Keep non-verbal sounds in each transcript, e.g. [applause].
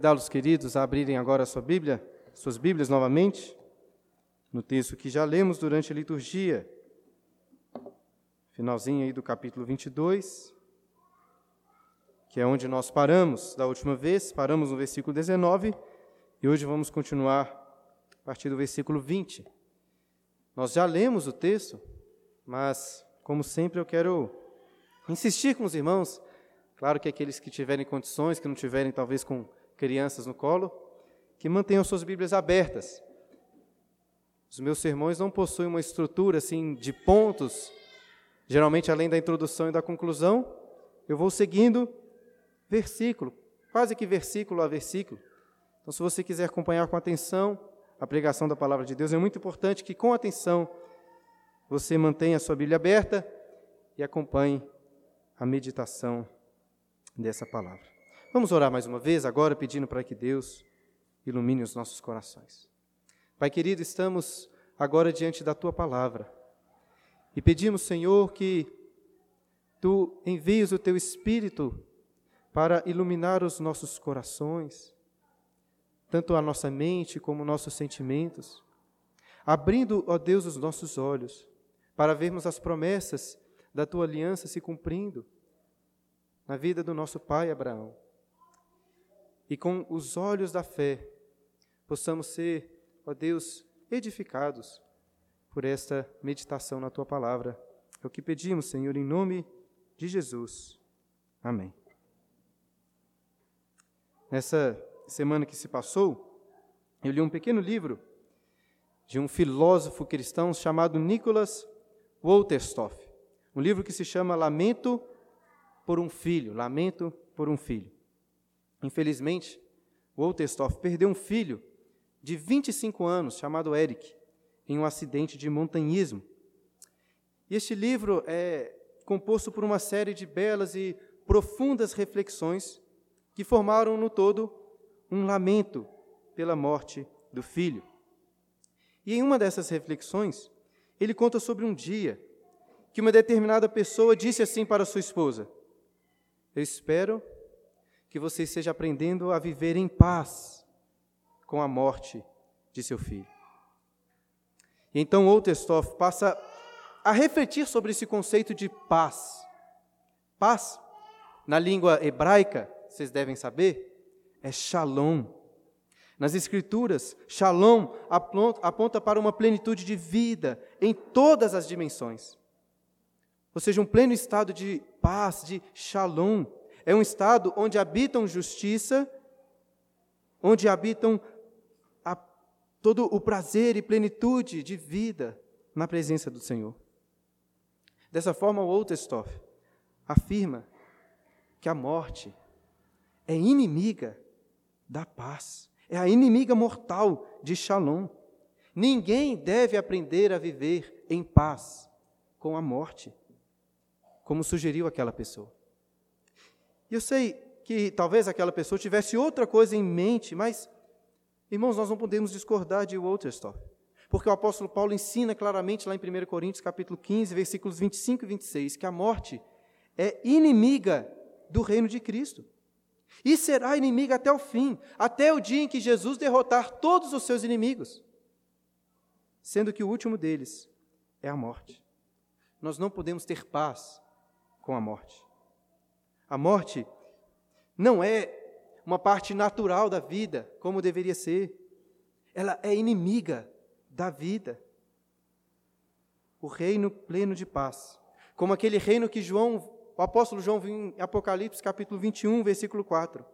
Dá-los, queridos, a abrirem agora a sua Bíblia, suas Bíblias novamente, no texto que já lemos durante a liturgia, finalzinho aí do capítulo 22, que é onde nós paramos da última vez, paramos no versículo 19, e hoje vamos continuar a partir do versículo 20. Nós já lemos o texto, mas, como sempre, eu quero insistir com os irmãos, claro que aqueles que tiverem condições, que não tiverem talvez com crianças no colo, que mantenham suas Bíblias abertas. Os meus sermões não possuem uma estrutura assim de pontos. Geralmente, além da introdução e da conclusão, eu vou seguindo versículo, quase que versículo a versículo. Então, se você quiser acompanhar com atenção a pregação da palavra de Deus, é muito importante que com atenção você mantenha a sua Bíblia aberta e acompanhe a meditação dessa palavra. Vamos orar mais uma vez, agora pedindo para que Deus ilumine os nossos corações. Pai querido, estamos agora diante da tua palavra e pedimos, Senhor, que tu envies o teu Espírito para iluminar os nossos corações, tanto a nossa mente como nossos sentimentos, abrindo, ó Deus, os nossos olhos para vermos as promessas da tua aliança se cumprindo na vida do nosso pai Abraão e com os olhos da fé possamos ser, ó Deus, edificados por esta meditação na tua palavra. É o que pedimos, Senhor, em nome de Jesus. Amém. Nessa semana que se passou, eu li um pequeno livro de um filósofo cristão chamado Nicholas Wolterstorff. Um livro que se chama Lamento por um Filho. Lamento por um Filho. Infelizmente, Wolterstorff perdeu um filho de 25 anos, chamado Eric, em um acidente de montanhismo. E este livro é composto por uma série de belas e profundas reflexões que formaram no todo um lamento pela morte do filho. E em uma dessas reflexões, ele conta sobre um dia que uma determinada pessoa disse assim para sua esposa: Eu espero que você esteja aprendendo a viver em paz com a morte de seu filho. E então Outestoff passa a refletir sobre esse conceito de paz. Paz, na língua hebraica, vocês devem saber, é shalom. Nas Escrituras, shalom aponta para uma plenitude de vida em todas as dimensões. Ou seja, um pleno estado de paz, de shalom. É um estado onde habitam justiça, onde habitam a, todo o prazer e plenitude de vida na presença do Senhor. Dessa forma, o Outestoff afirma que a morte é inimiga da paz, é a inimiga mortal de Shalom. Ninguém deve aprender a viver em paz com a morte, como sugeriu aquela pessoa. E eu sei que talvez aquela pessoa tivesse outra coisa em mente, mas, irmãos, nós não podemos discordar de Walterstoff. Porque o apóstolo Paulo ensina claramente lá em 1 Coríntios, capítulo 15, versículos 25 e 26, que a morte é inimiga do reino de Cristo. E será inimiga até o fim, até o dia em que Jesus derrotar todos os seus inimigos. Sendo que o último deles é a morte. Nós não podemos ter paz com a morte. A morte não é uma parte natural da vida, como deveria ser. Ela é inimiga da vida. O reino pleno de paz. Como aquele reino que João, o apóstolo João viu em Apocalipse capítulo 21, versículo 4.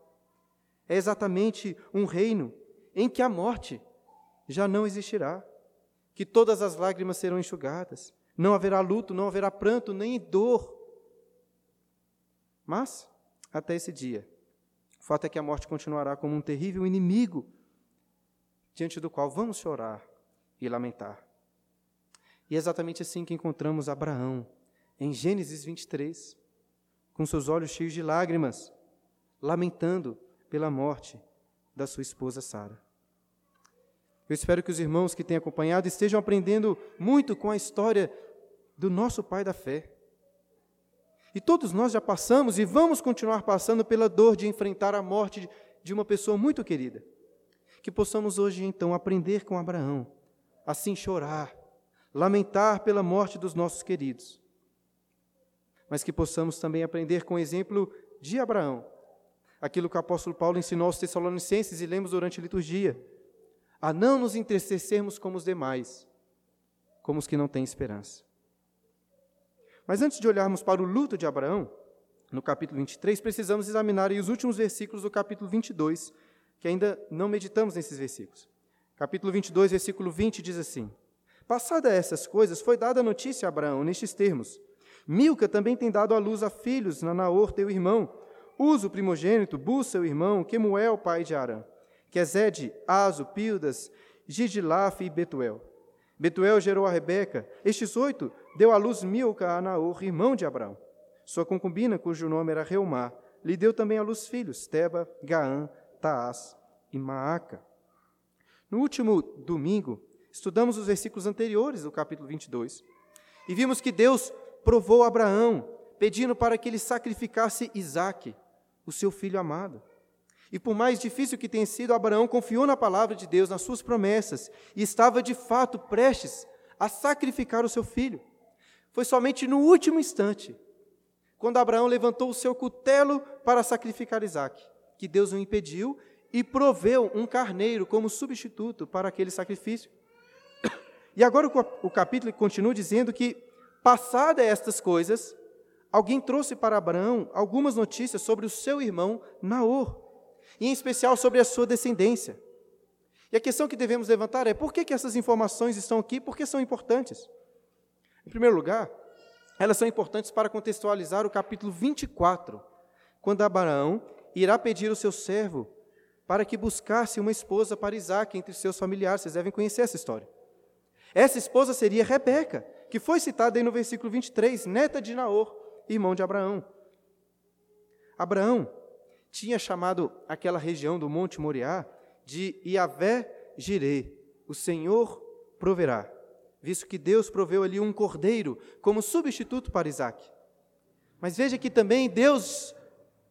É exatamente um reino em que a morte já não existirá, que todas as lágrimas serão enxugadas, não haverá luto, não haverá pranto, nem dor, mas, até esse dia, o fato é que a morte continuará como um terrível inimigo diante do qual vamos chorar e lamentar. E é exatamente assim que encontramos Abraão, em Gênesis 23, com seus olhos cheios de lágrimas, lamentando pela morte da sua esposa Sara. Eu espero que os irmãos que têm acompanhado estejam aprendendo muito com a história do nosso pai da fé. E todos nós já passamos e vamos continuar passando pela dor de enfrentar a morte de uma pessoa muito querida. Que possamos hoje, então, aprender com Abraão, assim chorar, lamentar pela morte dos nossos queridos, mas que possamos também aprender com o exemplo de Abraão, aquilo que o apóstolo Paulo ensinou aos Tessalonicenses e lemos durante a liturgia, a não nos entristecermos como os demais, como os que não têm esperança. Mas antes de olharmos para o luto de Abraão, no capítulo 23, precisamos examinar os últimos versículos do capítulo 22, que ainda não meditamos nesses versículos. Capítulo 22, versículo 20 diz assim: Passada essas coisas, foi dada notícia a Abraão nestes termos: Milca também tem dado à luz a filhos, Nanaor, teu irmão, Uso, primogênito, Bus, seu irmão, Quemuel, pai de Arã, Quezede, Azo, Pildas, Gigilaf e Betuel. Betuel gerou a Rebeca. Estes oito deu à luz Milca a Naor, irmão de Abraão. Sua concubina, cujo nome era Reumá, lhe deu também à luz filhos, Teba, Gaã, Taás e Maaca. No último domingo, estudamos os versículos anteriores do capítulo 22 e vimos que Deus provou Abraão, pedindo para que ele sacrificasse Isaque, o seu filho amado. E por mais difícil que tenha sido, Abraão confiou na palavra de Deus, nas suas promessas, e estava de fato prestes a sacrificar o seu filho. Foi somente no último instante, quando Abraão levantou o seu cutelo para sacrificar Isaac, que Deus o impediu e proveu um carneiro como substituto para aquele sacrifício. E agora o capítulo continua dizendo que, passadas estas coisas, alguém trouxe para Abraão algumas notícias sobre o seu irmão Naor, e em especial sobre a sua descendência. E a questão que devemos levantar é por que, que essas informações estão aqui, por que são importantes? Em primeiro lugar, elas são importantes para contextualizar o capítulo 24, quando Abraão irá pedir ao seu servo para que buscasse uma esposa para Isaac entre seus familiares. Vocês devem conhecer essa história. Essa esposa seria Rebeca, que foi citada aí no versículo 23, neta de Naor, irmão de Abraão. Abraão tinha chamado aquela região do Monte Moriá de Iavé Jirê, o Senhor proverá, visto que Deus proveu ali um cordeiro como substituto para Isaac. Mas veja que também Deus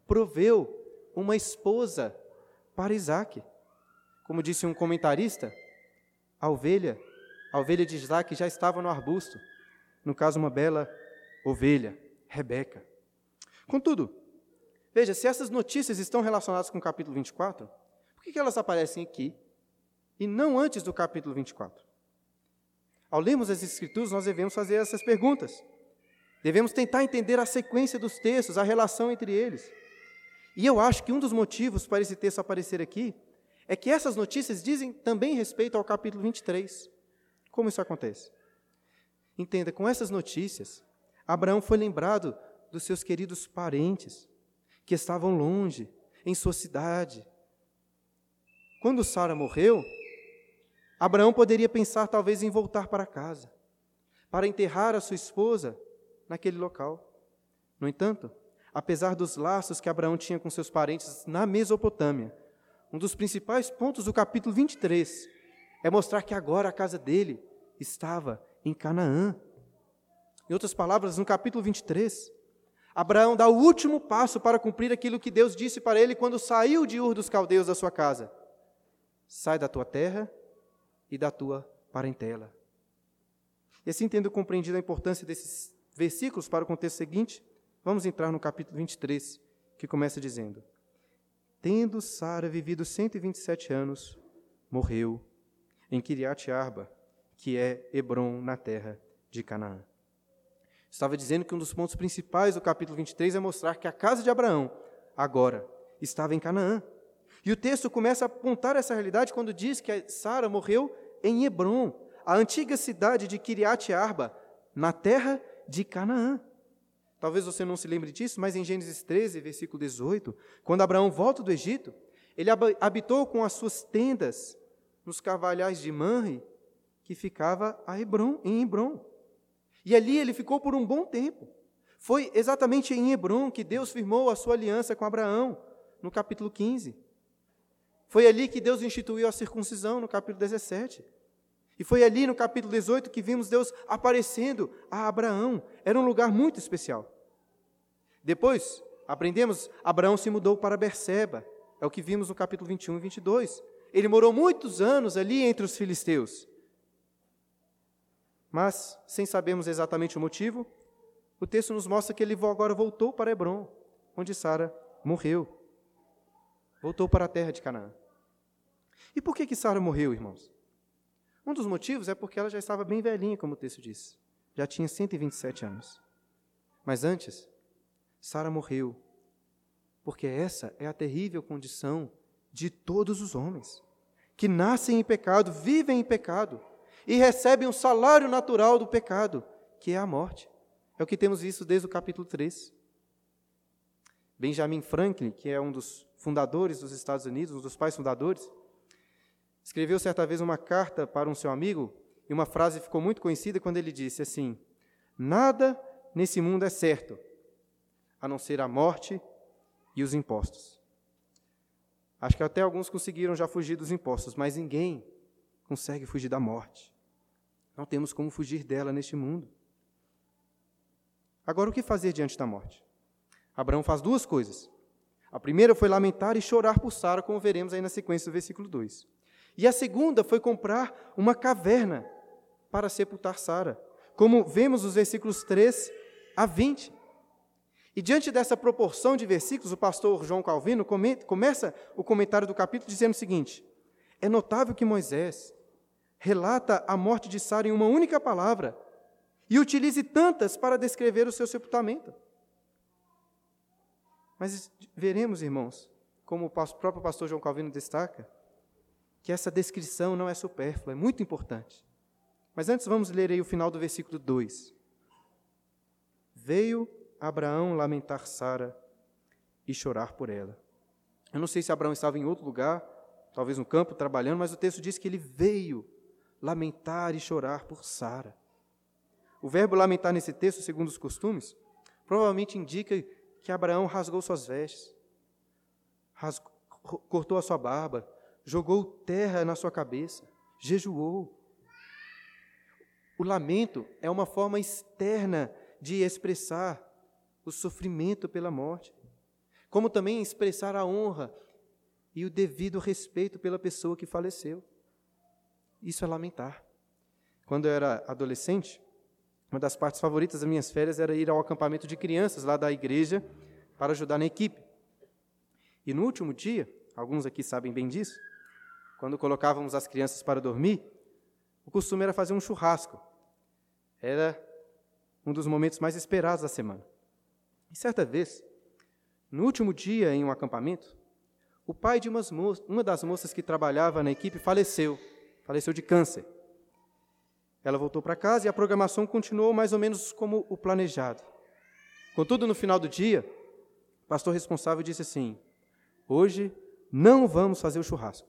proveu uma esposa para Isaac. Como disse um comentarista, a ovelha, a ovelha de Isaac já estava no arbusto, no caso, uma bela ovelha. Rebeca. Contudo, veja, se essas notícias estão relacionadas com o capítulo 24, por que elas aparecem aqui e não antes do capítulo 24? Ao lermos as Escrituras, nós devemos fazer essas perguntas. Devemos tentar entender a sequência dos textos, a relação entre eles. E eu acho que um dos motivos para esse texto aparecer aqui é que essas notícias dizem também respeito ao capítulo 23. Como isso acontece? Entenda, com essas notícias, Abraão foi lembrado dos seus queridos parentes, que estavam longe, em sua cidade. Quando Sara morreu, Abraão poderia pensar talvez em voltar para casa, para enterrar a sua esposa naquele local. No entanto, apesar dos laços que Abraão tinha com seus parentes na Mesopotâmia, um dos principais pontos do capítulo 23 é mostrar que agora a casa dele estava em Canaã. Em outras palavras, no capítulo 23, Abraão dá o último passo para cumprir aquilo que Deus disse para ele quando saiu de Ur dos Caldeus da sua casa: Sai da tua terra e da tua parentela. E assim, tendo compreendido a importância desses versículos para o contexto seguinte, vamos entrar no capítulo 23, que começa dizendo: Tendo Sara vivido 127 anos, morreu em Kiriat Arba, que é Hebron, na terra de Canaã. Estava dizendo que um dos pontos principais do capítulo 23 é mostrar que a casa de Abraão, agora, estava em Canaã. E o texto começa a apontar essa realidade quando diz que Sara morreu em Hebron, a antiga cidade de Kiriat Arba, na terra de Canaã. Talvez você não se lembre disso, mas em Gênesis 13, versículo 18, quando Abraão volta do Egito, ele habitou com as suas tendas nos carvalhais de Manre, que ficava a Hebron, em Hebron. E ali ele ficou por um bom tempo. Foi exatamente em Hebron que Deus firmou a sua aliança com Abraão, no capítulo 15. Foi ali que Deus instituiu a circuncisão, no capítulo 17. E foi ali no capítulo 18 que vimos Deus aparecendo a Abraão. Era um lugar muito especial. Depois, aprendemos, Abraão se mudou para Berseba, É o que vimos no capítulo 21 e 22. Ele morou muitos anos ali entre os filisteus. Mas, sem sabermos exatamente o motivo, o texto nos mostra que ele agora voltou para Hebron, onde Sara morreu. Voltou para a terra de Canaã. E por que que Sara morreu, irmãos? Um dos motivos é porque ela já estava bem velhinha, como o texto diz. Já tinha 127 anos. Mas antes, Sara morreu, porque essa é a terrível condição de todos os homens, que nascem em pecado, vivem em pecado e recebem o salário natural do pecado, que é a morte. É o que temos visto desde o capítulo 3. Benjamin Franklin, que é um dos fundadores dos Estados Unidos, um dos pais fundadores, escreveu certa vez uma carta para um seu amigo e uma frase ficou muito conhecida quando ele disse assim: Nada nesse mundo é certo, a não ser a morte e os impostos. Acho que até alguns conseguiram já fugir dos impostos, mas ninguém consegue fugir da morte. Não temos como fugir dela neste mundo. Agora, o que fazer diante da morte? Abraão faz duas coisas. A primeira foi lamentar e chorar por Sara, como veremos aí na sequência do versículo 2. E a segunda foi comprar uma caverna para sepultar Sara, como vemos nos versículos 3 a 20. E diante dessa proporção de versículos, o pastor João Calvino comenta, começa o comentário do capítulo dizendo o seguinte: É notável que Moisés relata a morte de Sara em uma única palavra e utilize tantas para descrever o seu sepultamento. Mas veremos, irmãos, como o próprio pastor João Calvino destaca, que essa descrição não é supérflua, é muito importante. Mas antes vamos ler aí o final do versículo 2. Veio Abraão lamentar Sara e chorar por ela. Eu não sei se Abraão estava em outro lugar, talvez no campo trabalhando, mas o texto diz que ele veio lamentar e chorar por Sara. O verbo lamentar nesse texto, segundo os costumes, provavelmente indica que Abraão rasgou suas vestes, rasgou, cortou a sua barba, jogou terra na sua cabeça, jejuou. O lamento é uma forma externa de expressar o sofrimento pela morte, como também expressar a honra e o devido respeito pela pessoa que faleceu. Isso é lamentar. Quando eu era adolescente, uma das partes favoritas das minhas férias era ir ao acampamento de crianças lá da igreja para ajudar na equipe. E no último dia, alguns aqui sabem bem disso, quando colocávamos as crianças para dormir, o costume era fazer um churrasco. Era um dos momentos mais esperados da semana. E certa vez, no último dia em um acampamento, o pai de uma das moças que trabalhava na equipe faleceu, faleceu de câncer. Ela voltou para casa e a programação continuou mais ou menos como o planejado. Contudo, no final do dia, o pastor responsável disse assim: Hoje não vamos fazer o churrasco,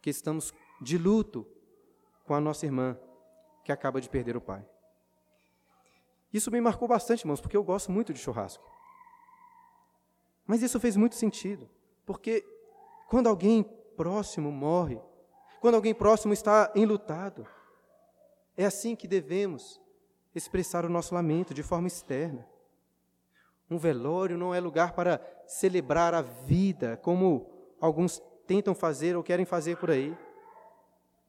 que estamos de luto com a nossa irmã que acaba de perder o pai. Isso me marcou bastante, irmãos, porque eu gosto muito de churrasco. Mas isso fez muito sentido, porque quando alguém próximo morre, quando alguém próximo está enlutado, é assim que devemos expressar o nosso lamento de forma externa. Um velório não é lugar para celebrar a vida, como alguns tentam fazer ou querem fazer por aí.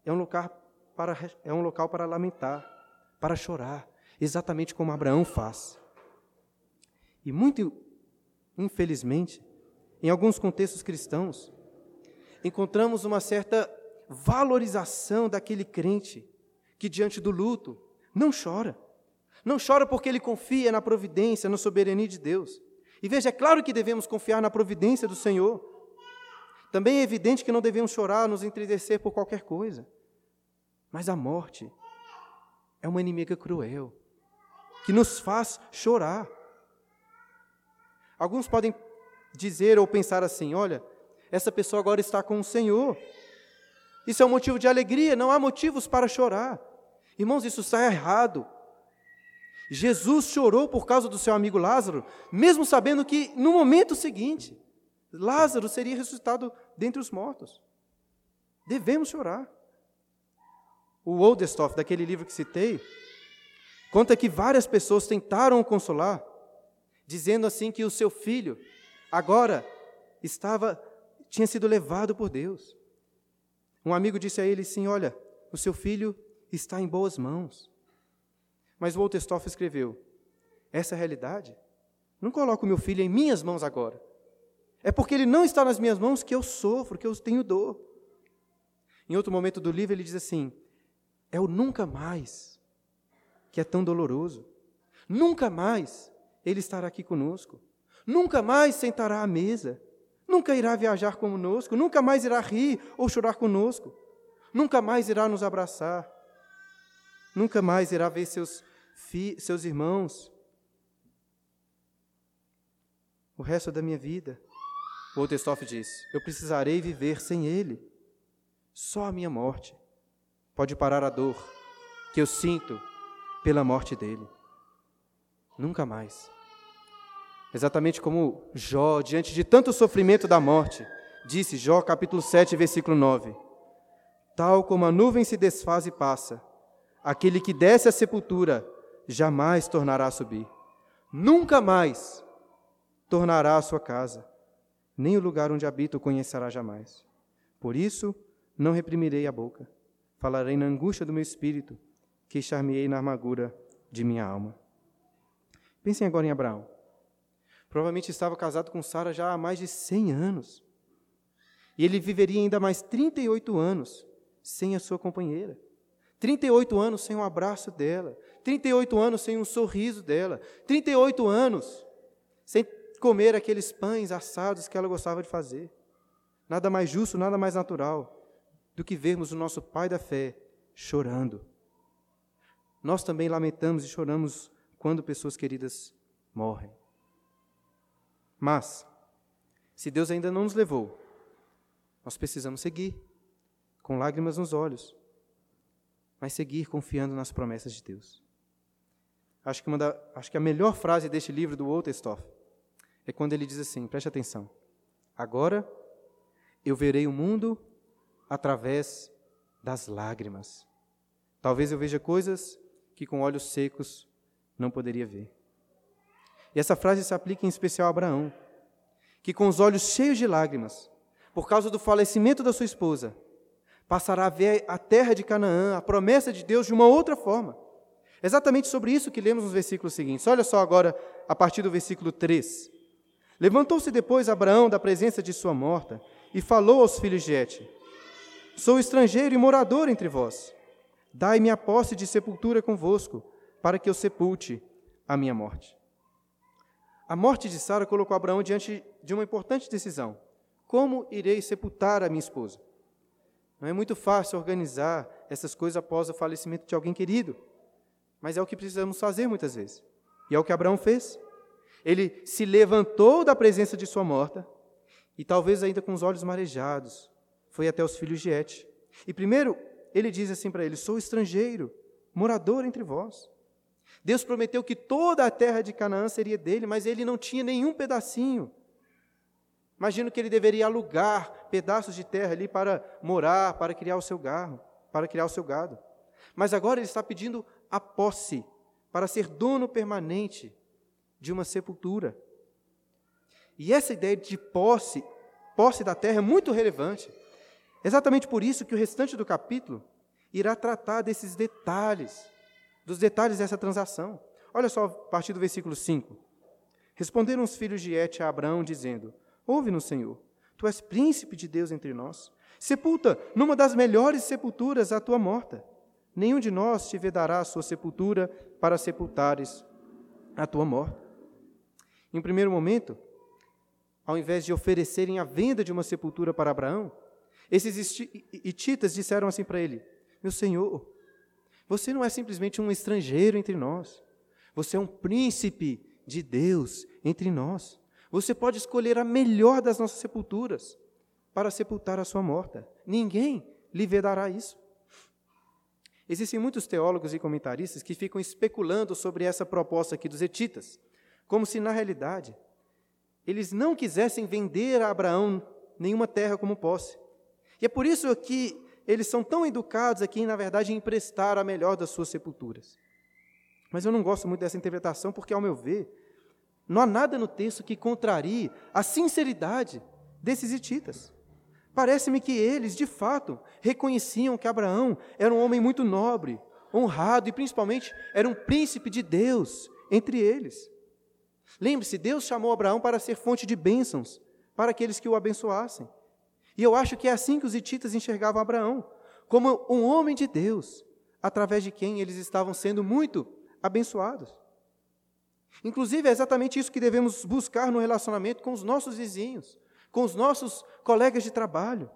É um lugar para, é um local para lamentar, para chorar, exatamente como Abraão faz. E muito infelizmente, em alguns contextos cristãos, encontramos uma certa valorização daquele crente que, diante do luto, não chora. Não chora porque ele confia na providência, na soberania de Deus. E veja, é claro que devemos confiar na providência do Senhor. Também é evidente que não devemos chorar, nos entristecer por qualquer coisa. Mas a morte é uma inimiga cruel que nos faz chorar. Alguns podem dizer ou pensar assim: olha, essa pessoa agora está com o Senhor. Isso é um motivo de alegria, não há motivos para chorar. Irmãos, isso está errado. Jesus chorou por causa do seu amigo Lázaro, mesmo sabendo que no momento seguinte, Lázaro seria ressuscitado dentre os mortos. Devemos chorar. O Oldestorff, daquele livro que citei, Conta que várias pessoas tentaram o consolar, dizendo assim que o seu filho agora estava tinha sido levado por Deus. Um amigo disse a ele assim: Olha, o seu filho está em boas mãos. Mas Walter Stoff escreveu: Essa realidade. Não coloco meu filho em minhas mãos agora. É porque ele não está nas minhas mãos que eu sofro, que eu tenho dor. Em outro momento do livro, ele diz assim: É o nunca mais que é tão doloroso. Nunca mais ele estará aqui conosco. Nunca mais sentará à mesa. Nunca irá viajar conosco. Nunca mais irá rir ou chorar conosco. Nunca mais irá nos abraçar. Nunca mais irá ver seus, seus irmãos. O resto da minha vida. O Otestoff diz: Eu precisarei viver sem ele. Só a minha morte pode parar a dor que eu sinto pela morte dele. Nunca mais. Exatamente como Jó, diante de tanto sofrimento da morte, disse Jó capítulo 7, versículo 9: Tal como a nuvem se desfaz e passa, aquele que desce à sepultura jamais tornará a subir. Nunca mais tornará à sua casa, nem o lugar onde habita o conhecerá jamais. Por isso, não reprimirei a boca, falarei na angústia do meu espírito, queixar-me-ei na amargura de minha alma. Pensem agora em Abraão. Provavelmente estava casado com Sara já há mais de 100 anos. E ele viveria ainda mais 38 anos sem a sua companheira. 38 anos sem um abraço dela. 38 anos sem um sorriso dela. 38 anos sem comer aqueles pães assados que ela gostava de fazer. Nada mais justo, nada mais natural do que vermos o nosso pai da fé chorando. Nós também lamentamos e choramos quando pessoas queridas morrem. Mas, se Deus ainda não nos levou, nós precisamos seguir, com lágrimas nos olhos, mas seguir confiando nas promessas de Deus. Acho que, da, acho que a melhor frase deste livro do Walter Stoff é quando ele diz assim: preste atenção. Agora eu verei o mundo através das lágrimas. Talvez eu veja coisas que com olhos secos não poderia ver. E essa frase se aplica em especial a Abraão, que com os olhos cheios de lágrimas, por causa do falecimento da sua esposa, passará a ver a terra de Canaã, a promessa de Deus, de uma outra forma. Exatamente sobre isso que lemos nos versículos seguintes. Olha só agora, a partir do versículo 3. Levantou-se depois Abraão da presença de sua morta e falou aos filhos de Et: Sou estrangeiro e morador entre vós. Dai-me a posse de sepultura convosco, para que eu sepulte a minha morte. A morte de Sara colocou Abraão diante de uma importante decisão: como irei sepultar a minha esposa? Não é muito fácil organizar essas coisas após o falecimento de alguém querido, mas é o que precisamos fazer muitas vezes. E é o que Abraão fez. Ele se levantou da presença de sua morta e, talvez ainda com os olhos marejados, foi até os filhos de Et. E primeiro, ele diz assim para eles: Sou estrangeiro, morador entre vós. Deus prometeu que toda a terra de Canaã seria dele, mas ele não tinha nenhum pedacinho. Imagino que ele deveria alugar pedaços de terra ali para morar, para criar o seu garro, para criar o seu gado. Mas agora ele está pedindo a posse para ser dono permanente de uma sepultura. E essa ideia de posse, posse da terra é muito relevante. Exatamente por isso que o restante do capítulo irá tratar desses detalhes dos detalhes dessa transação. Olha só a partir do versículo 5. Responderam os filhos de Et a Abraão, dizendo: Ouve-nos, Senhor, tu és príncipe de Deus entre nós. Sepulta numa das melhores sepulturas a tua morta. Nenhum de nós te vedará a sua sepultura para sepultares a tua morta. Em um primeiro momento, ao invés de oferecerem a venda de uma sepultura para Abraão, esses hititas disseram assim para ele: Meu senhor, você não é simplesmente um estrangeiro entre nós. Você é um príncipe de Deus entre nós. Você pode escolher a melhor das nossas sepulturas para sepultar a sua morta. Ninguém lhe vedará isso. Existem muitos teólogos e comentaristas que ficam especulando sobre essa proposta aqui dos etitas, como se na realidade eles não quisessem vender a Abraão nenhuma terra como posse. E é por isso que eles são tão educados aqui, na verdade, em emprestar a melhor das suas sepulturas. Mas eu não gosto muito dessa interpretação, porque, ao meu ver, não há nada no texto que contrarie a sinceridade desses hititas. Parece-me que eles, de fato, reconheciam que Abraão era um homem muito nobre, honrado e principalmente era um príncipe de Deus entre eles. Lembre-se, Deus chamou Abraão para ser fonte de bênçãos para aqueles que o abençoassem. E eu acho que é assim que os hititas enxergavam Abraão, como um homem de Deus, através de quem eles estavam sendo muito abençoados. Inclusive, é exatamente isso que devemos buscar no relacionamento com os nossos vizinhos, com os nossos colegas de trabalho.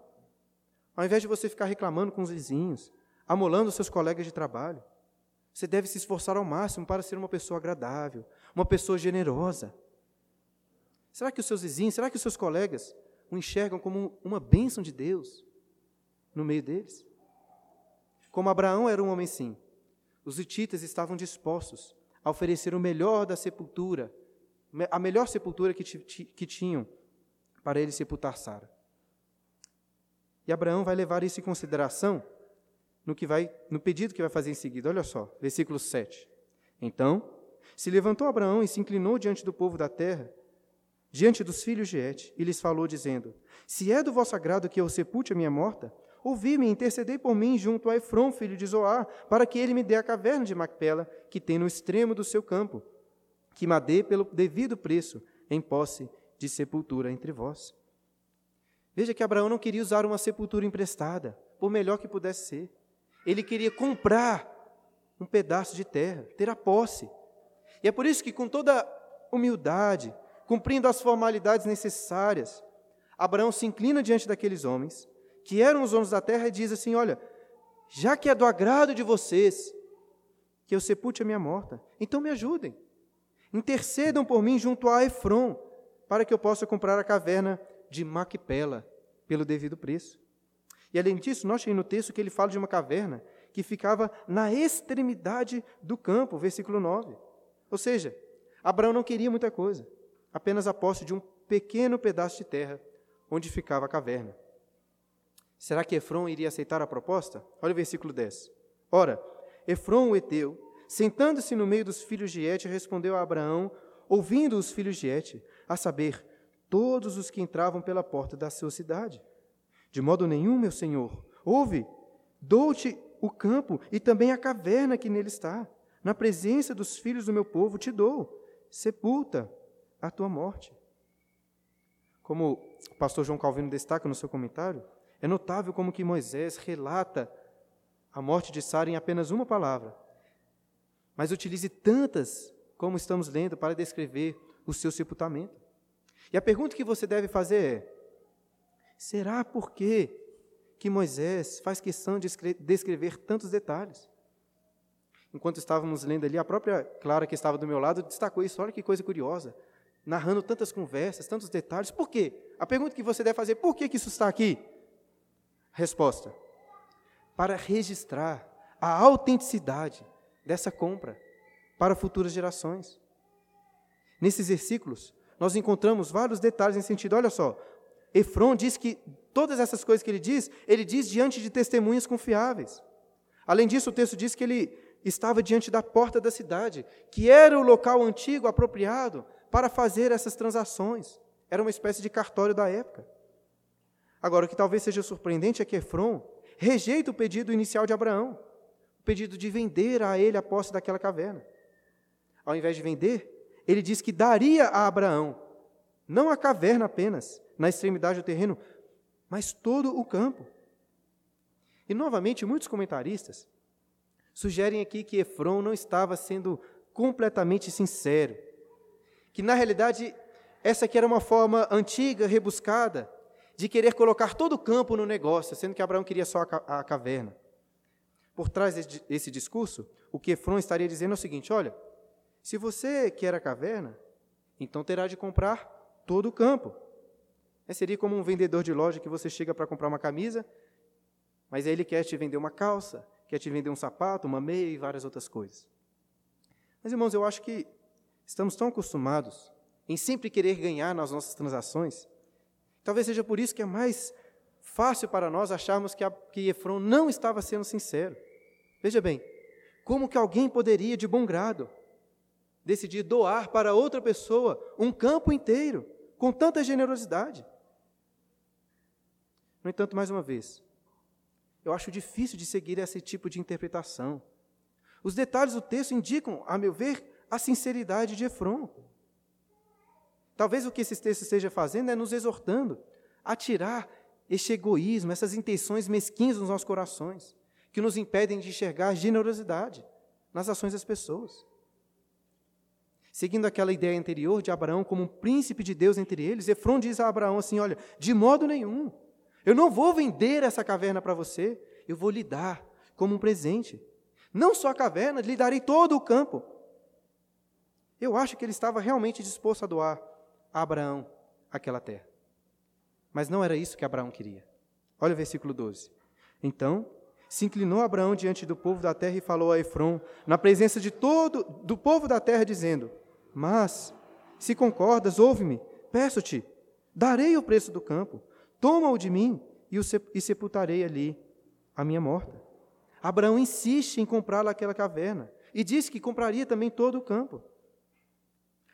Ao invés de você ficar reclamando com os vizinhos, amolando seus colegas de trabalho, você deve se esforçar ao máximo para ser uma pessoa agradável, uma pessoa generosa. Será que os seus vizinhos, será que os seus colegas o enxergam como uma bênção de Deus no meio deles? Como Abraão era um homem sim, os hititas estavam dispostos a oferecer o melhor da sepultura, a melhor sepultura que, que tinham para ele sepultar Sara. E Abraão vai levar isso em consideração no que vai no pedido que vai fazer em seguida. Olha só, versículo 7. Então, se levantou Abraão e se inclinou diante do povo da terra, diante dos filhos de Et, e lhes falou dizendo: Se é do vosso agrado que eu sepulte a minha morta, ouvi-me e intercedei por mim junto a Efron, filho de Zoar, para que ele me dê a caverna de Macpela, que tem no extremo do seu campo, que me dê pelo devido preço, em posse de sepultura entre vós. Veja que Abraão não queria usar uma sepultura emprestada, por melhor que pudesse ser. Ele queria comprar um pedaço de terra, ter a posse. E é por isso que, com toda humildade, cumprindo as formalidades necessárias, Abraão se inclina diante daqueles homens, que eram os donos da terra, e diz assim: Olha, já que é do agrado de vocês que eu sepulte a minha morta, então me ajudem. Intercedam por mim junto a Efron, para que eu possa comprar a caverna de Macpela pelo devido preço. E além disso, nós no texto que ele fala de uma caverna que ficava na extremidade do campo, versículo 9. Ou seja, Abraão não queria muita coisa, apenas a posse de um pequeno pedaço de terra onde ficava a caverna. Será que Efron iria aceitar a proposta? Olha o versículo 10. Ora, Efron, o Eteu, sentando-se no meio dos filhos de Et, respondeu a Abraão, ouvindo os filhos de Et, a saber, todos os que entravam pela porta da sua cidade. De modo nenhum, meu senhor. Ouve, dou-te o campo e também a caverna que nele está. Na presença dos filhos do meu povo te dou. Sepulta a tua morte. Como o pastor João Calvino destaca no seu comentário, é notável como que Moisés relata a morte de Sara em apenas uma palavra, mas utilize tantas como estamos lendo para descrever o seu sepultamento. E a pergunta que você deve fazer é: Será por que que Moisés faz questão de descrever tantos detalhes? Enquanto estávamos lendo ali, a própria Clara, que estava do meu lado, destacou isso. Olha que coisa curiosa. Narrando tantas conversas, tantos detalhes. Por quê? A pergunta que você deve fazer: por que, que isso está aqui? Resposta: para registrar a autenticidade dessa compra para futuras gerações. Nesses versículos, nós encontramos vários detalhes em sentido, olha só, Efron diz que todas essas coisas que ele diz, ele diz diante de testemunhas confiáveis. Além disso, o texto diz que ele estava diante da porta da cidade, que era o local antigo apropriado para fazer essas transações. Era uma espécie de cartório da época. Agora, o que talvez seja surpreendente é que Efron rejeita o pedido inicial de Abraão, o pedido de vender a ele a posse daquela caverna. Ao invés de vender, ele diz que daria a Abraão, não a caverna apenas, na extremidade do terreno, mas todo o campo. E novamente, muitos comentaristas sugerem aqui que Efron não estava sendo completamente sincero, que na realidade essa aqui era uma forma antiga, rebuscada, de querer colocar todo o campo no negócio, sendo que Abraão queria só a caverna. Por trás desse discurso, o que Efron estaria dizendo é o seguinte: olha, se você quer a caverna, então terá de comprar todo o campo. É, seria como um vendedor de loja que você chega para comprar uma camisa, mas ele quer te vender uma calça, quer te vender um sapato, uma meia e várias outras coisas. Mas, irmãos, eu acho que estamos tão acostumados em sempre querer ganhar nas nossas transações, talvez seja por isso que é mais fácil para nós acharmos que, a, que Efron não estava sendo sincero. Veja bem, como que alguém poderia, de bom grado, decidir doar para outra pessoa um campo inteiro, com tanta generosidade? No entanto, mais uma vez, eu acho difícil de seguir esse tipo de interpretação. Os detalhes do texto indicam, a meu ver, a sinceridade de Efron. Talvez o que esse texto esteja fazendo é nos exortando a tirar este egoísmo, essas intenções mesquinhas nos nossos corações, que nos impedem de enxergar generosidade nas ações das pessoas. Seguindo aquela ideia anterior de Abraão como um príncipe de Deus entre eles, Efron diz a Abraão assim: Olha, de modo nenhum, eu não vou vender essa caverna para você, eu vou lhe dar como um presente. Não só a caverna, lhe darei todo o campo. Eu acho que ele estava realmente disposto a doar a Abraão aquela terra. Mas não era isso que Abraão queria. Olha o versículo 12. Então, se inclinou Abraão diante do povo da terra e falou a Efron, na presença de todo do povo da terra, dizendo: Mas, se concordas, ouve-me, peço-te, darei o preço do campo, toma-o de mim e, o e sepultarei ali a minha morta. Abraão insiste em comprar aquela caverna e diz que compraria também todo o campo.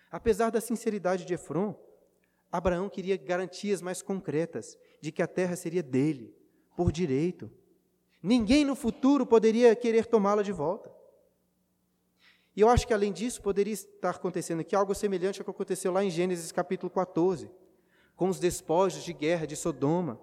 Apesar da sinceridade de Efron, Abraão queria garantias mais concretas de que a terra seria dele, por direito. Ninguém no futuro poderia querer tomá-la de volta. E eu acho que, além disso, poderia estar acontecendo aqui algo semelhante ao que aconteceu lá em Gênesis capítulo 14, com os despojos de guerra de Sodoma,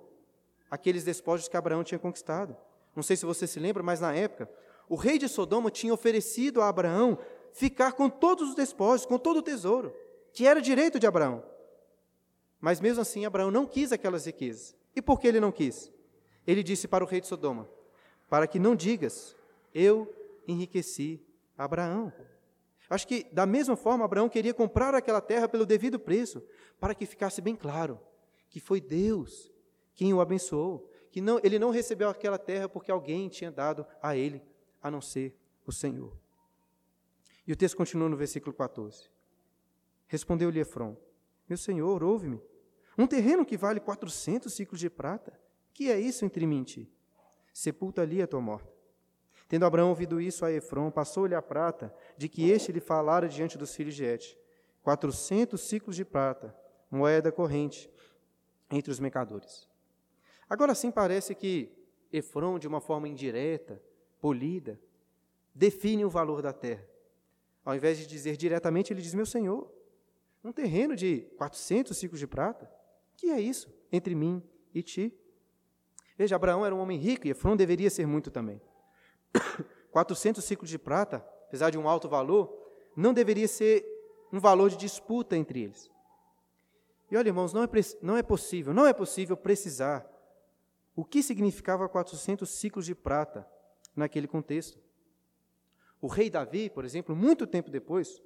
aqueles despojos que Abraão tinha conquistado. Não sei se você se lembra, mas na época, o rei de Sodoma tinha oferecido a Abraão ficar com todos os despojos, com todo o tesouro, que era direito de Abraão. Mas mesmo assim, Abraão não quis aquelas riquezas. E por que ele não quis? Ele disse para o rei de Sodoma: Para que não digas, eu enriqueci Abraão. Acho que, da mesma forma, Abraão queria comprar aquela terra pelo devido preço, para que ficasse bem claro que foi Deus quem o abençoou, que não, ele não recebeu aquela terra porque alguém tinha dado a ele, a não ser o Senhor. E o texto continua no versículo 14. Respondeu-lhe Efron: meu senhor, ouve-me. Um terreno que vale quatrocentos ciclos de prata? Que é isso entre mim e ti? Sepulta ali a tua morta. Tendo Abraão ouvido isso a Efron, passou-lhe a prata, de que este lhe falara diante dos filhos de Et. Quatrocentos ciclos de prata, moeda corrente, entre os mercadores. Agora sim parece que Efron, de uma forma indireta, polida, define o valor da terra. Ao invés de dizer diretamente, ele diz: Meu senhor. Um terreno de 400 ciclos de prata? Que é isso entre mim e ti? Veja, Abraão era um homem rico e Efron deveria ser muito também. [coughs] 400 ciclos de prata, apesar de um alto valor, não deveria ser um valor de disputa entre eles. E olha, irmãos, não é, não é possível, não é possível precisar o que significava 400 ciclos de prata naquele contexto. O rei Davi, por exemplo, muito tempo depois,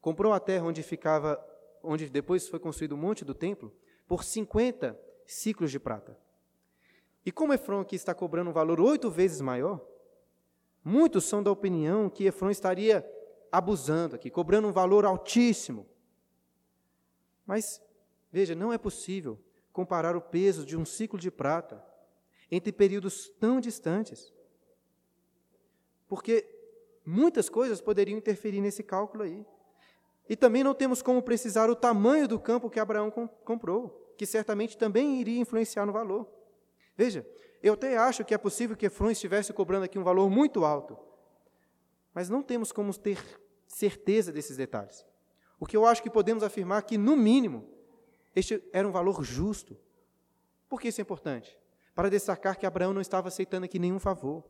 comprou a terra onde ficava onde depois foi construído o monte do templo, por 50 ciclos de prata. E como Efron aqui está cobrando um valor oito vezes maior, muitos são da opinião que Efron estaria abusando aqui, cobrando um valor altíssimo. Mas, veja, não é possível comparar o peso de um ciclo de prata entre períodos tão distantes. Porque muitas coisas poderiam interferir nesse cálculo aí. E também não temos como precisar o tamanho do campo que Abraão comprou, que certamente também iria influenciar no valor. Veja, eu até acho que é possível que Efron estivesse cobrando aqui um valor muito alto, mas não temos como ter certeza desses detalhes. O que eu acho que podemos afirmar é que, no mínimo, este era um valor justo. Por que isso é importante? Para destacar que Abraão não estava aceitando aqui nenhum favor.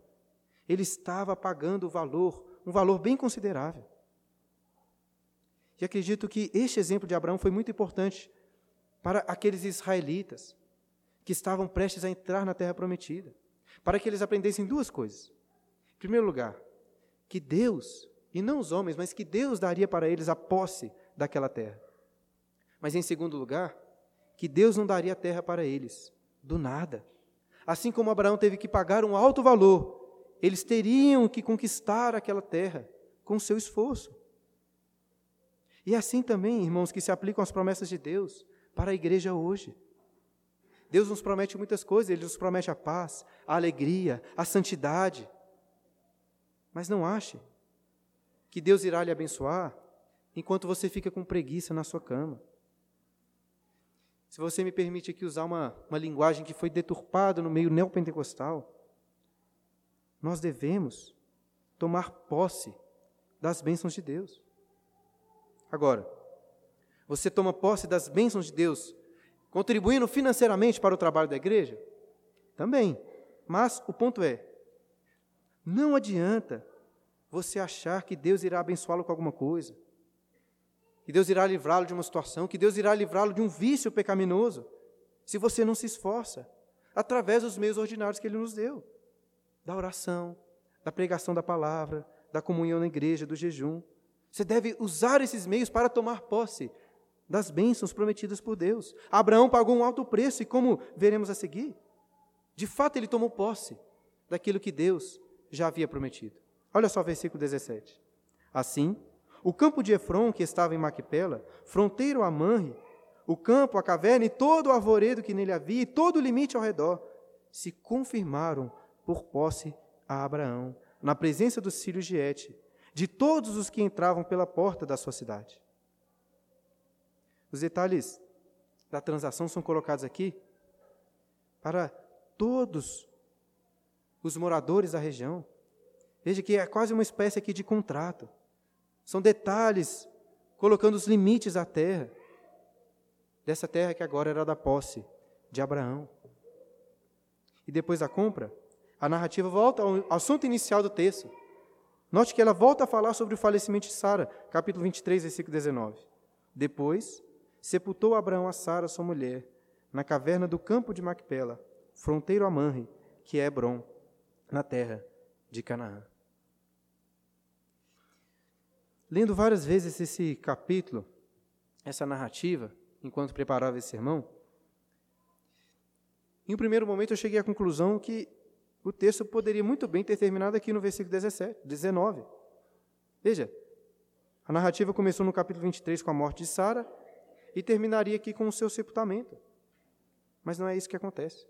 Ele estava pagando o valor, um valor bem considerável. E acredito que este exemplo de Abraão foi muito importante para aqueles israelitas que estavam prestes a entrar na terra prometida, para que eles aprendessem duas coisas. Em primeiro lugar, que Deus, e não os homens, mas que Deus daria para eles a posse daquela terra. Mas em segundo lugar, que Deus não daria a terra para eles, do nada. Assim como Abraão teve que pagar um alto valor, eles teriam que conquistar aquela terra com seu esforço. E assim também, irmãos, que se aplicam as promessas de Deus para a igreja hoje. Deus nos promete muitas coisas, Ele nos promete a paz, a alegria, a santidade. Mas não ache que Deus irá lhe abençoar enquanto você fica com preguiça na sua cama. se você me permite aqui usar uma, uma linguagem que foi deturpada no meio neopentecostal, nós devemos tomar posse das bênçãos de Deus. Agora, você toma posse das bênçãos de Deus, contribuindo financeiramente para o trabalho da igreja? Também. Mas o ponto é: não adianta você achar que Deus irá abençoá-lo com alguma coisa, que Deus irá livrá-lo de uma situação, que Deus irá livrá-lo de um vício pecaminoso, se você não se esforça, através dos meios ordinários que Ele nos deu da oração, da pregação da palavra, da comunhão na igreja, do jejum. Você deve usar esses meios para tomar posse das bênçãos prometidas por Deus. Abraão pagou um alto preço e, como veremos a seguir, de fato ele tomou posse daquilo que Deus já havia prometido. Olha só o versículo 17. Assim, o campo de Efron, que estava em Maquipela, fronteiro a Manre, o campo, a caverna e todo o arvoredo que nele havia, e todo o limite ao redor, se confirmaram por posse a Abraão, na presença dos filhos de Et, de todos os que entravam pela porta da sua cidade. Os detalhes da transação são colocados aqui para todos os moradores da região. Veja que é quase uma espécie aqui de contrato. São detalhes colocando os limites da terra, dessa terra que agora era da posse de Abraão. E depois da compra, a narrativa volta ao assunto inicial do texto. Note que ela volta a falar sobre o falecimento de Sara, capítulo 23, versículo 19. Depois, sepultou Abraão a Sara, sua mulher, na caverna do campo de Macpela, fronteiro a Manre, que é Hebron, na terra de Canaã. Lendo várias vezes esse capítulo, essa narrativa, enquanto preparava esse sermão, em um primeiro momento eu cheguei à conclusão que o texto poderia muito bem ter terminado aqui no versículo 17, 19. Veja, a narrativa começou no capítulo 23 com a morte de Sara e terminaria aqui com o seu sepultamento. Mas não é isso que acontece.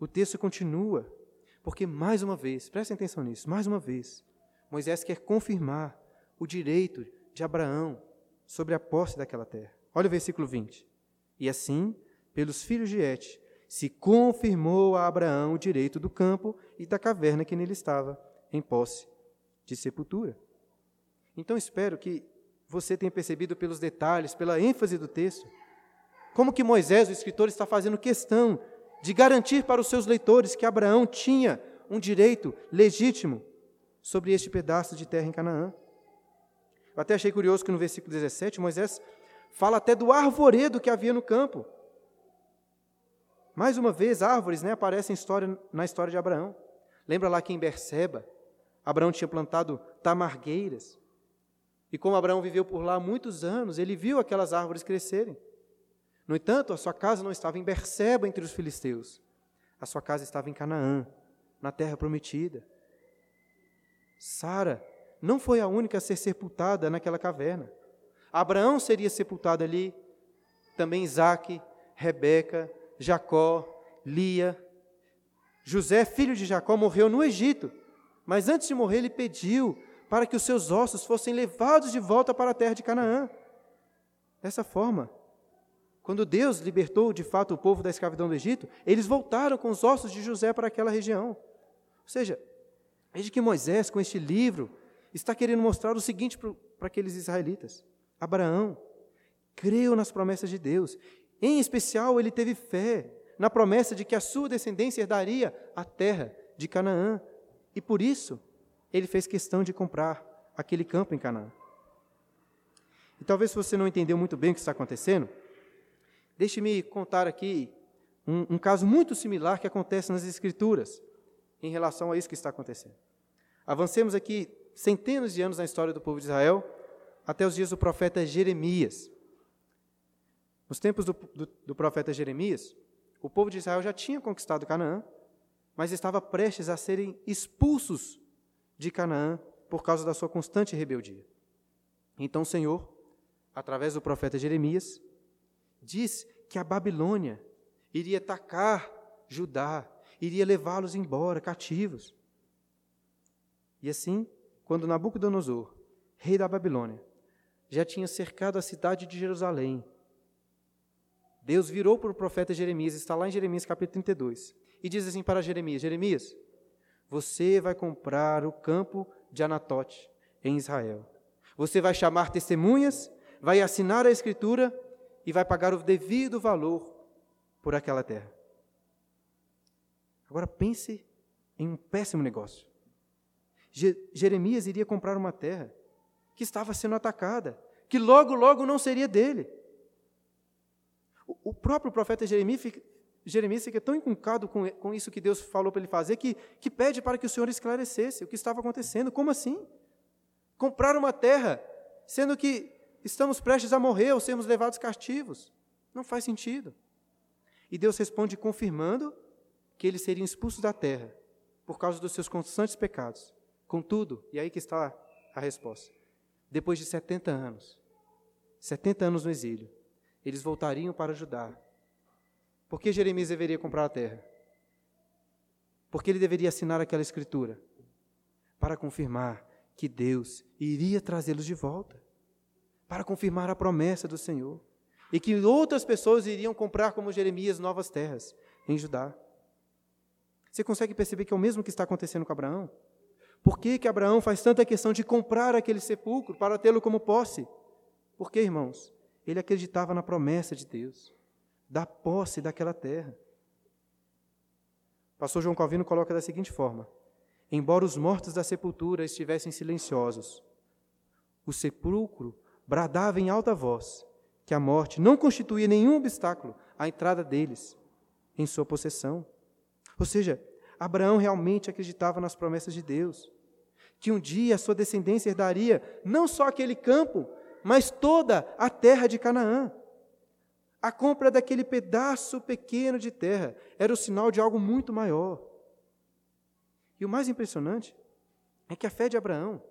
O texto continua, porque mais uma vez, prestem atenção nisso, mais uma vez, Moisés quer confirmar o direito de Abraão sobre a posse daquela terra. Olha o versículo 20. E assim, pelos filhos de Et, se confirmou a Abraão o direito do campo e da caverna que nele estava, em posse de sepultura. Então espero que você tenha percebido pelos detalhes, pela ênfase do texto, como que Moisés, o escritor, está fazendo questão de garantir para os seus leitores que Abraão tinha um direito legítimo sobre este pedaço de terra em Canaã. Eu até achei curioso que no versículo 17, Moisés fala até do arvoredo que havia no campo. Mais uma vez, árvores né, aparecem história, na história de Abraão. Lembra lá que em Berseba, Abraão tinha plantado tamargueiras. E como Abraão viveu por lá muitos anos, ele viu aquelas árvores crescerem. No entanto, a sua casa não estava em Berseba entre os filisteus. A sua casa estava em Canaã, na terra prometida. Sara não foi a única a ser sepultada naquela caverna. Abraão seria sepultado ali, também Isaac, Rebeca, Jacó, Lia. José, filho de Jacó, morreu no Egito, mas antes de morrer, ele pediu para que os seus ossos fossem levados de volta para a terra de Canaã. Dessa forma, quando Deus libertou de fato o povo da escravidão do Egito, eles voltaram com os ossos de José para aquela região. Ou seja, veja que Moisés, com este livro, está querendo mostrar o seguinte para aqueles israelitas: Abraão creu nas promessas de Deus em especial, ele teve fé na promessa de que a sua descendência herdaria a terra de Canaã. E por isso, ele fez questão de comprar aquele campo em Canaã. E talvez você não entendeu muito bem o que está acontecendo, deixe-me contar aqui um, um caso muito similar que acontece nas Escrituras em relação a isso que está acontecendo. Avancemos aqui centenas de anos na história do povo de Israel, até os dias do profeta Jeremias. Nos tempos do, do, do profeta Jeremias, o povo de Israel já tinha conquistado Canaã, mas estava prestes a serem expulsos de Canaã por causa da sua constante rebeldia. Então o Senhor, através do profeta Jeremias, diz que a Babilônia iria atacar Judá, iria levá-los embora cativos. E assim, quando Nabucodonosor, rei da Babilônia, já tinha cercado a cidade de Jerusalém Deus virou para o profeta Jeremias, está lá em Jeremias capítulo 32, e diz assim para Jeremias: Jeremias, você vai comprar o campo de Anatote, em Israel. Você vai chamar testemunhas, vai assinar a escritura e vai pagar o devido valor por aquela terra. Agora pense em um péssimo negócio. Je Jeremias iria comprar uma terra que estava sendo atacada, que logo, logo não seria dele. O, próprio profeta Jeremias Jeremias fica tão encuncado com, com isso que Deus falou para ele fazer que, que pede para que o Senhor esclarecesse o que estava acontecendo. Como assim? Comprar uma terra, sendo que estamos prestes a morrer ou sermos levados cativos. Não faz sentido. E Deus responde confirmando que eles seriam expulsos da terra por causa dos seus constantes pecados. Contudo, e aí que está a resposta. Depois de 70 anos, 70 anos no exílio, eles voltariam para Judá. Por que Jeremias deveria comprar a terra? Porque ele deveria assinar aquela escritura para confirmar que Deus iria trazê-los de volta, para confirmar a promessa do Senhor e que outras pessoas iriam comprar, como Jeremias, novas terras em Judá. Você consegue perceber que é o mesmo que está acontecendo com Abraão? Por que, que Abraão faz tanta questão de comprar aquele sepulcro para tê-lo como posse? Porque, irmãos, ele acreditava na promessa de Deus, da posse daquela terra. O pastor João Calvino coloca da seguinte forma: Embora os mortos da sepultura estivessem silenciosos, o sepulcro bradava em alta voz que a morte não constituía nenhum obstáculo à entrada deles em sua possessão. Ou seja, Abraão realmente acreditava nas promessas de Deus, que um dia a sua descendência herdaria não só aquele campo, mas toda a terra de Canaã. A compra daquele pedaço pequeno de terra era o sinal de algo muito maior. E o mais impressionante é que a fé de Abraão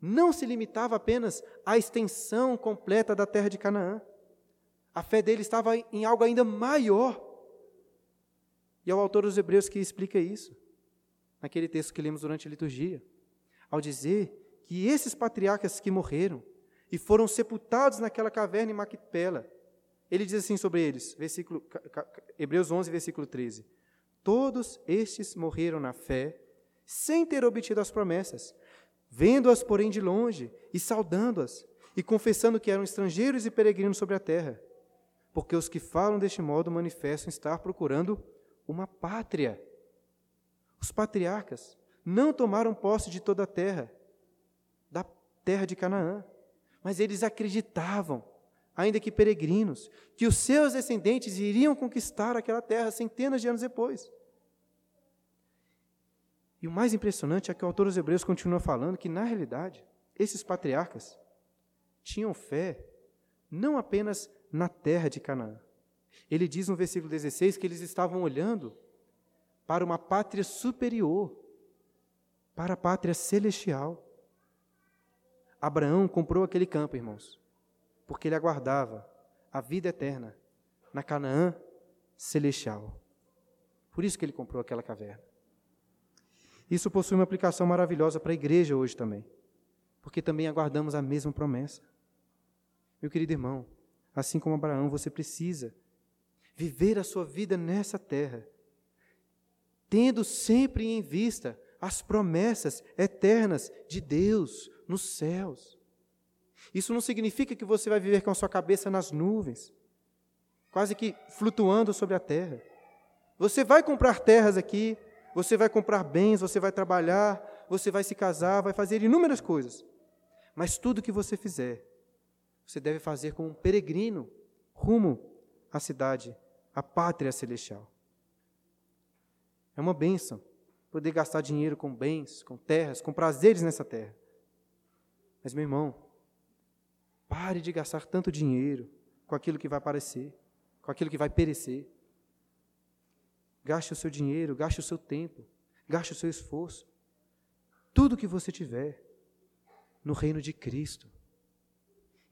não se limitava apenas à extensão completa da terra de Canaã. A fé dele estava em algo ainda maior. E é o autor dos Hebreus que explica isso, naquele texto que lemos durante a liturgia, ao dizer que esses patriarcas que morreram e foram sepultados naquela caverna em Maquipela, ele diz assim sobre eles, versículo, Hebreus 11, versículo 13: Todos estes morreram na fé, sem ter obtido as promessas, vendo-as, porém, de longe, e saudando-as, e confessando que eram estrangeiros e peregrinos sobre a terra. Porque os que falam deste modo manifestam estar procurando uma pátria. Os patriarcas não tomaram posse de toda a terra, da terra de Canaã, mas eles acreditavam, ainda que peregrinos, que os seus descendentes iriam conquistar aquela terra centenas de anos depois. E o mais impressionante é que o autor dos Hebreus continua falando que, na realidade, esses patriarcas tinham fé não apenas na terra de Canaã. Ele diz no versículo 16 que eles estavam olhando para uma pátria superior, para a pátria celestial. Abraão comprou aquele campo, irmãos, porque ele aguardava a vida eterna na Canaã celestial. Por isso que ele comprou aquela caverna. Isso possui uma aplicação maravilhosa para a igreja hoje também, porque também aguardamos a mesma promessa. Meu querido irmão, assim como Abraão, você precisa viver a sua vida nessa terra, tendo sempre em vista as promessas eternas de Deus nos céus. Isso não significa que você vai viver com a sua cabeça nas nuvens, quase que flutuando sobre a terra. Você vai comprar terras aqui, você vai comprar bens, você vai trabalhar, você vai se casar, vai fazer inúmeras coisas. Mas tudo que você fizer, você deve fazer como um peregrino rumo à cidade, à pátria celestial. É uma bênção poder gastar dinheiro com bens, com terras, com prazeres nessa terra. Mas, meu irmão, pare de gastar tanto dinheiro com aquilo que vai aparecer, com aquilo que vai perecer. Gaste o seu dinheiro, gaste o seu tempo, gaste o seu esforço. Tudo que você tiver no reino de Cristo,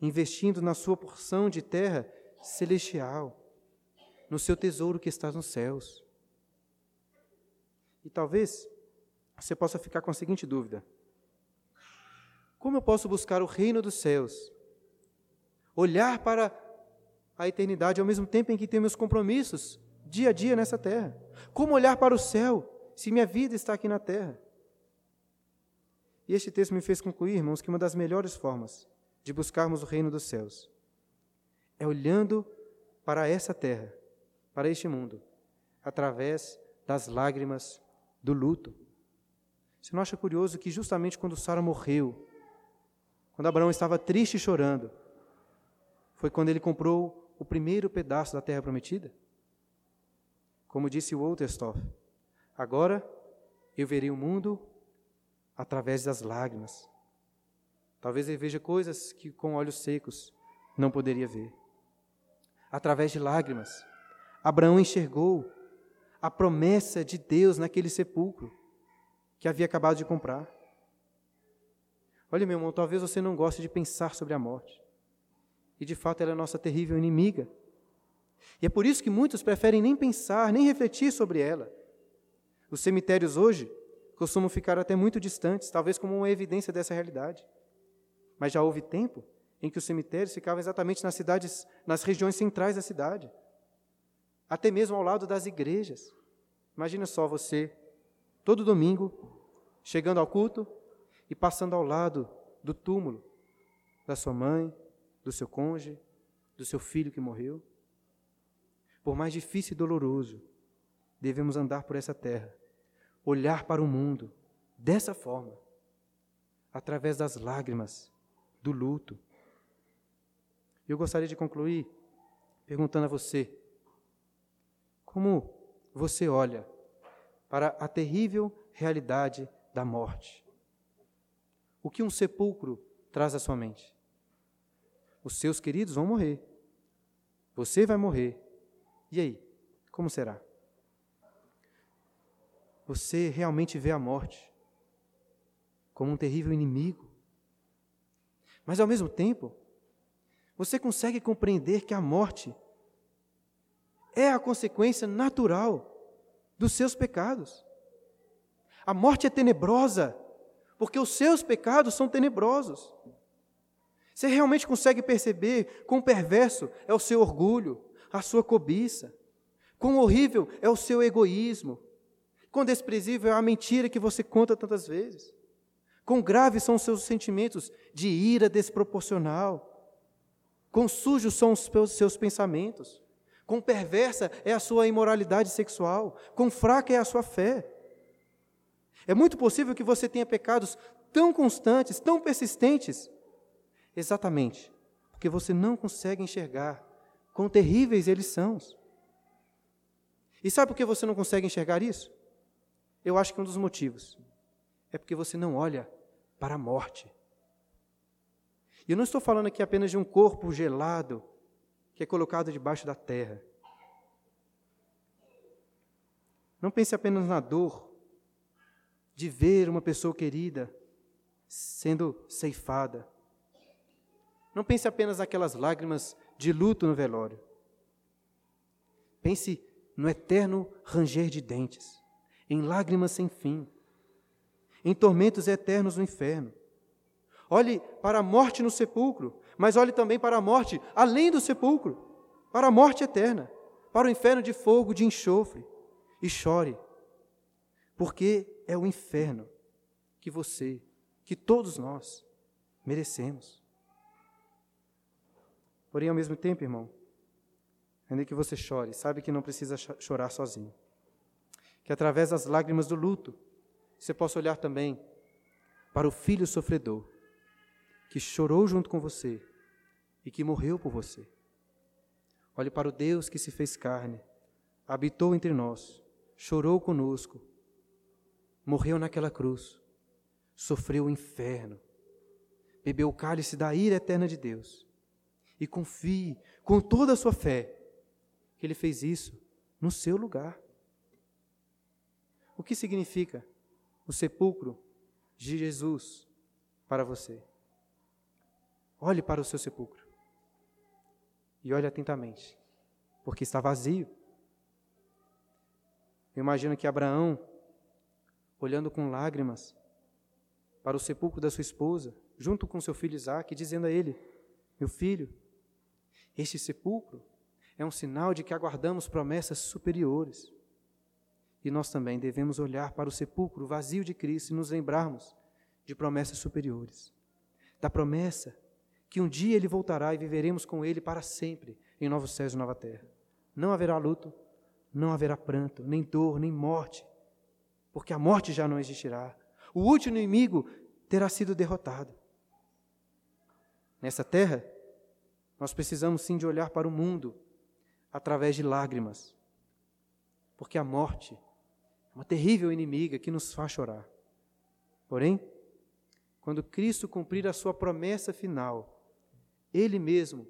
investindo na sua porção de terra celestial, no seu tesouro que está nos céus. E talvez você possa ficar com a seguinte dúvida: Como eu posso buscar o reino dos céus? Olhar para a eternidade ao mesmo tempo em que temos compromissos dia a dia nessa terra? Como olhar para o céu se minha vida está aqui na terra? E este texto me fez concluir, irmãos, que uma das melhores formas de buscarmos o reino dos céus é olhando para essa terra, para este mundo, através das lágrimas do luto. Você não acha curioso que justamente quando Sara morreu, quando Abraão estava triste e chorando, foi quando ele comprou o primeiro pedaço da terra prometida? Como disse Walter Stoff, agora eu verei o mundo através das lágrimas. Talvez ele veja coisas que com olhos secos não poderia ver. Através de lágrimas, Abraão enxergou a promessa de Deus naquele sepulcro que havia acabado de comprar. Olha, meu irmão, talvez você não goste de pensar sobre a morte. E de fato ela é nossa terrível inimiga. E é por isso que muitos preferem nem pensar, nem refletir sobre ela. Os cemitérios hoje costumam ficar até muito distantes, talvez como uma evidência dessa realidade. Mas já houve tempo em que os cemitérios ficavam exatamente nas cidades, nas regiões centrais da cidade, até mesmo ao lado das igrejas. Imagina só você, todo domingo, chegando ao culto, e passando ao lado do túmulo da sua mãe, do seu cônjuge, do seu filho que morreu. Por mais difícil e doloroso, devemos andar por essa terra, olhar para o mundo dessa forma, através das lágrimas, do luto. Eu gostaria de concluir perguntando a você: como você olha para a terrível realidade da morte? O que um sepulcro traz à sua mente? Os seus queridos vão morrer. Você vai morrer. E aí? Como será? Você realmente vê a morte como um terrível inimigo. Mas ao mesmo tempo, você consegue compreender que a morte é a consequência natural dos seus pecados. A morte é tenebrosa porque os seus pecados são tenebrosos. Você realmente consegue perceber quão perverso é o seu orgulho, a sua cobiça, quão horrível é o seu egoísmo, quão desprezível é a mentira que você conta tantas vezes, quão graves são os seus sentimentos de ira desproporcional, quão sujos são os seus pensamentos, quão perversa é a sua imoralidade sexual, quão fraca é a sua fé. É muito possível que você tenha pecados tão constantes, tão persistentes, exatamente porque você não consegue enxergar quão terríveis eles são. E sabe por que você não consegue enxergar isso? Eu acho que um dos motivos é porque você não olha para a morte. E eu não estou falando aqui apenas de um corpo gelado que é colocado debaixo da terra. Não pense apenas na dor de ver uma pessoa querida sendo ceifada. Não pense apenas naquelas lágrimas de luto no velório. Pense no eterno ranger de dentes, em lágrimas sem fim, em tormentos eternos no inferno. Olhe para a morte no sepulcro, mas olhe também para a morte além do sepulcro, para a morte eterna, para o inferno de fogo, de enxofre, e chore, porque é o inferno que você, que todos nós merecemos. Porém, ao mesmo tempo, irmão, ainda que você chore, sabe que não precisa chorar sozinho. Que através das lágrimas do luto, você possa olhar também para o filho sofredor, que chorou junto com você e que morreu por você. Olhe para o Deus que se fez carne, habitou entre nós, chorou conosco morreu naquela cruz, sofreu o inferno, bebeu o cálice da ira eterna de Deus. E confie com toda a sua fé que ele fez isso no seu lugar. O que significa o sepulcro de Jesus para você? Olhe para o seu sepulcro e olhe atentamente, porque está vazio. Eu imagino que Abraão olhando com lágrimas para o sepulcro da sua esposa, junto com seu filho Isaac, dizendo a ele: Meu filho, este sepulcro é um sinal de que aguardamos promessas superiores. E nós também devemos olhar para o sepulcro vazio de Cristo e nos lembrarmos de promessas superiores. Da promessa que um dia Ele voltará e viveremos com Ele para sempre em novos céus e nova terra. Não haverá luto, não haverá pranto, nem dor, nem morte, porque a morte já não existirá. O último inimigo terá sido derrotado. Nessa terra, nós precisamos sim de olhar para o mundo através de lágrimas, porque a morte é uma terrível inimiga que nos faz chorar. Porém, quando Cristo cumprir a sua promessa final, Ele mesmo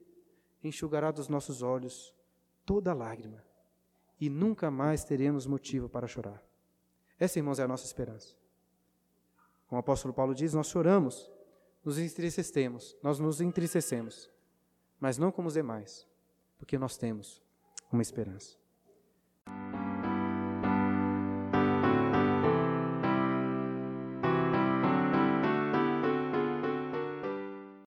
enxugará dos nossos olhos toda lágrima e nunca mais teremos motivo para chorar. Essa, irmãos, é a nossa esperança. Como o apóstolo Paulo diz, nós choramos, nos entristecemos, nós nos entristecemos, mas não como os demais, porque nós temos uma esperança.